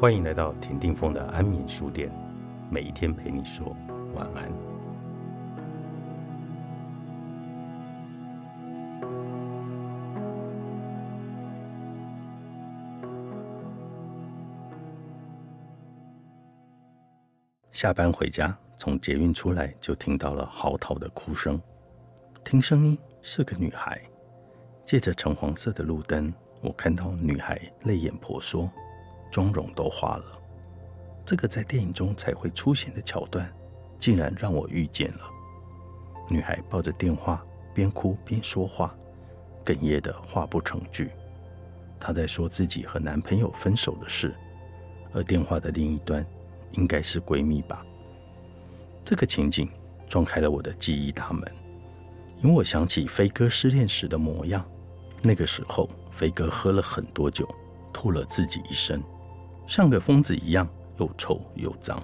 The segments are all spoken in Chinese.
欢迎来到田定峰的安眠书店，每一天陪你说晚安。下班回家，从捷运出来就听到了嚎啕的哭声，听声音是个女孩。借着橙黄色的路灯，我看到女孩泪眼婆娑，妆容都花了。这个在电影中才会出现的桥段，竟然让我遇见了。女孩抱着电话，边哭边说话，哽咽的话不成句。她在说自己和男朋友分手的事，而电话的另一端应该是闺蜜吧。这个情景撞开了我的记忆大门，因为我想起飞哥失恋时的模样。那个时候，飞哥喝了很多酒，吐了自己一身，像个疯子一样，又臭又脏。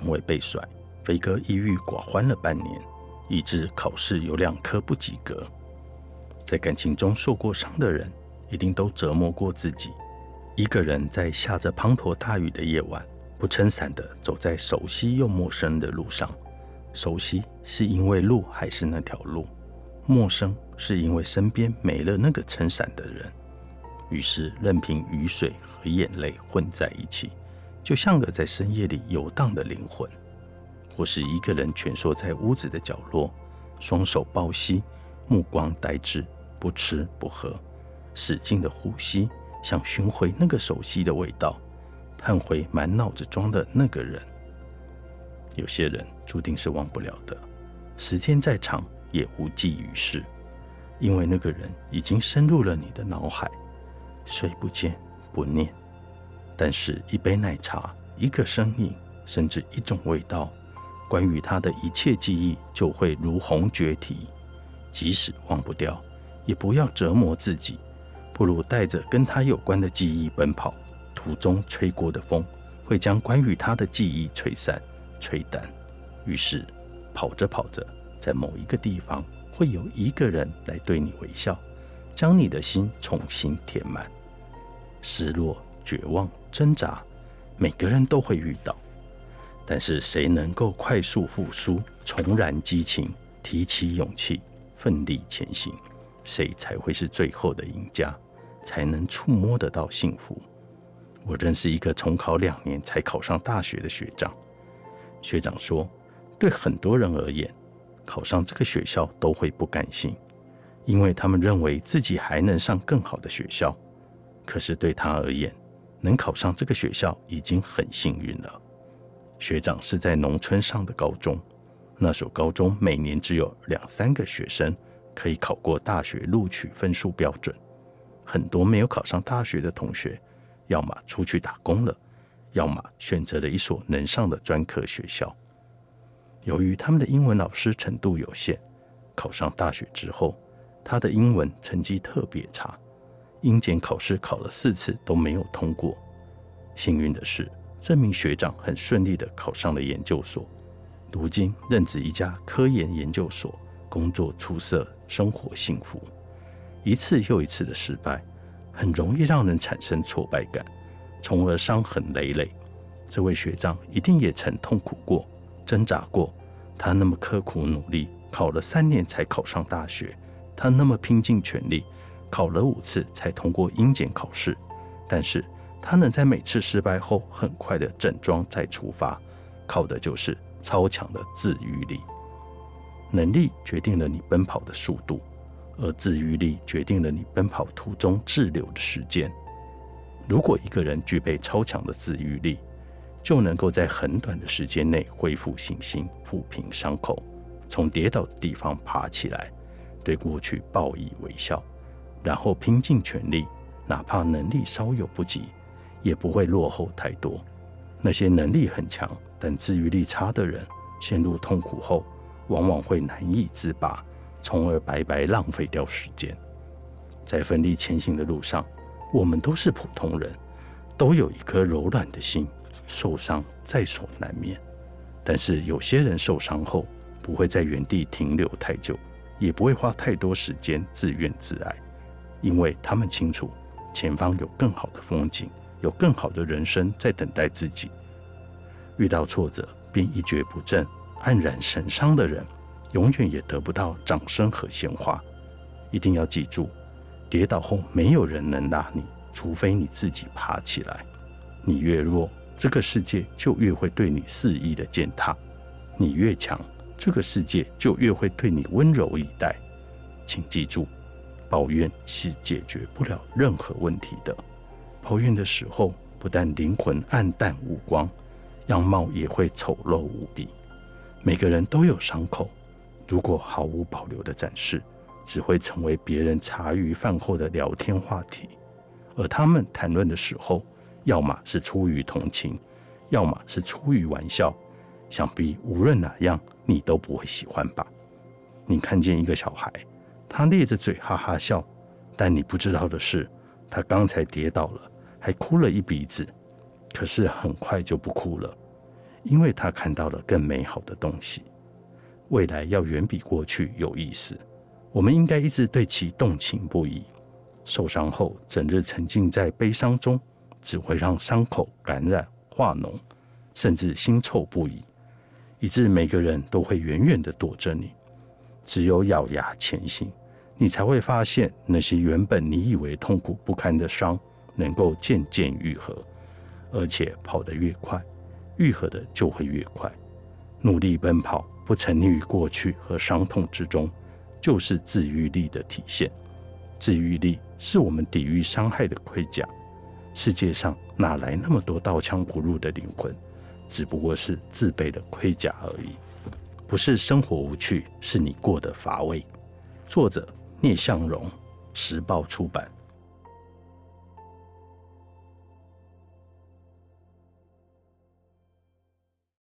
因为被甩，飞哥抑郁寡欢了半年，以致考试有两科不及格。在感情中受过伤的人，一定都折磨过自己。一个人在下着滂沱大雨的夜晚，不撑伞的走在熟悉又陌生的路上。熟悉是因为路还是那条路？陌生是因为身边没了那个撑伞的人，于是任凭雨水和眼泪混在一起，就像个在深夜里游荡的灵魂；或是一个人蜷缩在屋子的角落，双手抱膝，目光呆滞，不吃不喝，使劲的呼吸，想寻回那个熟悉的味道，盼回满脑子装的那个人。有些人注定是忘不了的，时间再长。也无济于事，因为那个人已经深入了你的脑海，虽不见不念。但是，一杯奶茶、一个声音，甚至一种味道，关于他的一切记忆就会如虹绝堤。即使忘不掉，也不要折磨自己，不如带着跟他有关的记忆奔跑。途中吹过的风，会将关于他的记忆吹散、吹淡。于是，跑着跑着。在某一个地方，会有一个人来对你微笑，将你的心重新填满。失落、绝望、挣扎，每个人都会遇到。但是，谁能够快速复苏、重燃激情、提起勇气、奋力前行，谁才会是最后的赢家，才能触摸得到幸福。我认识一个重考两年才考上大学的学长，学长说，对很多人而言，考上这个学校都会不甘心，因为他们认为自己还能上更好的学校。可是对他而言，能考上这个学校已经很幸运了。学长是在农村上的高中，那所高中每年只有两三个学生可以考过大学录取分数标准，很多没有考上大学的同学，要么出去打工了，要么选择了一所能上的专科学校。由于他们的英文老师程度有限，考上大学之后，他的英文成绩特别差，英检考试考了四次都没有通过。幸运的是，这名学长很顺利的考上了研究所，如今任职一家科研研究所，工作出色，生活幸福。一次又一次的失败，很容易让人产生挫败感，从而伤痕累累。这位学长一定也曾痛苦过。挣扎过，他那么刻苦努力，考了三年才考上大学。他那么拼尽全力，考了五次才通过英检考试。但是他能在每次失败后很快的整装再出发，靠的就是超强的自愈力。能力决定了你奔跑的速度，而自愈力决定了你奔跑途中滞留的时间。如果一个人具备超强的自愈力，就能够在很短的时间内恢复信心，抚平伤口，从跌倒的地方爬起来，对过去报以微笑，然后拼尽全力，哪怕能力稍有不及，也不会落后太多。那些能力很强但自愈力差的人，陷入痛苦后，往往会难以自拔，从而白白浪费掉时间。在奋力前行的路上，我们都是普通人，都有一颗柔软的心。受伤在所难免，但是有些人受伤后不会在原地停留太久，也不会花太多时间自怨自艾，因为他们清楚前方有更好的风景，有更好的人生在等待自己。遇到挫折便一蹶不振、黯然神伤的人，永远也得不到掌声和鲜花。一定要记住，跌倒后没有人能拉你，除非你自己爬起来。你越弱，这个世界就越会对你肆意的践踏；你越强，这个世界就越会对你温柔以待。请记住，抱怨是解决不了任何问题的。抱怨的时候，不但灵魂暗淡无光，样貌也会丑陋无比。每个人都有伤口，如果毫无保留的展示，只会成为别人茶余饭后的聊天话题。而他们谈论的时候，要么是出于同情，要么是出于玩笑。想必无论哪样，你都不会喜欢吧？你看见一个小孩，他咧着嘴哈哈笑，但你不知道的是，他刚才跌倒了，还哭了一鼻子，可是很快就不哭了，因为他看到了更美好的东西。未来要远比过去有意思，我们应该一直对其动情不已。受伤后整日沉浸在悲伤中，只会让伤口感染化脓，甚至腥臭不已。以致每个人都会远远的躲着你，只有咬牙前行，你才会发现那些原本你以为痛苦不堪的伤，能够渐渐愈合，而且跑得越快，愈合的就会越快。努力奔跑，不沉溺于过去和伤痛之中，就是自愈力的体现。自愈力是我们抵御伤害的盔甲。世界上哪来那么多刀枪不入的灵魂？只不过是自备的盔甲而已，不是生活无趣，是你过得乏味。作者：聂向荣，时报出版。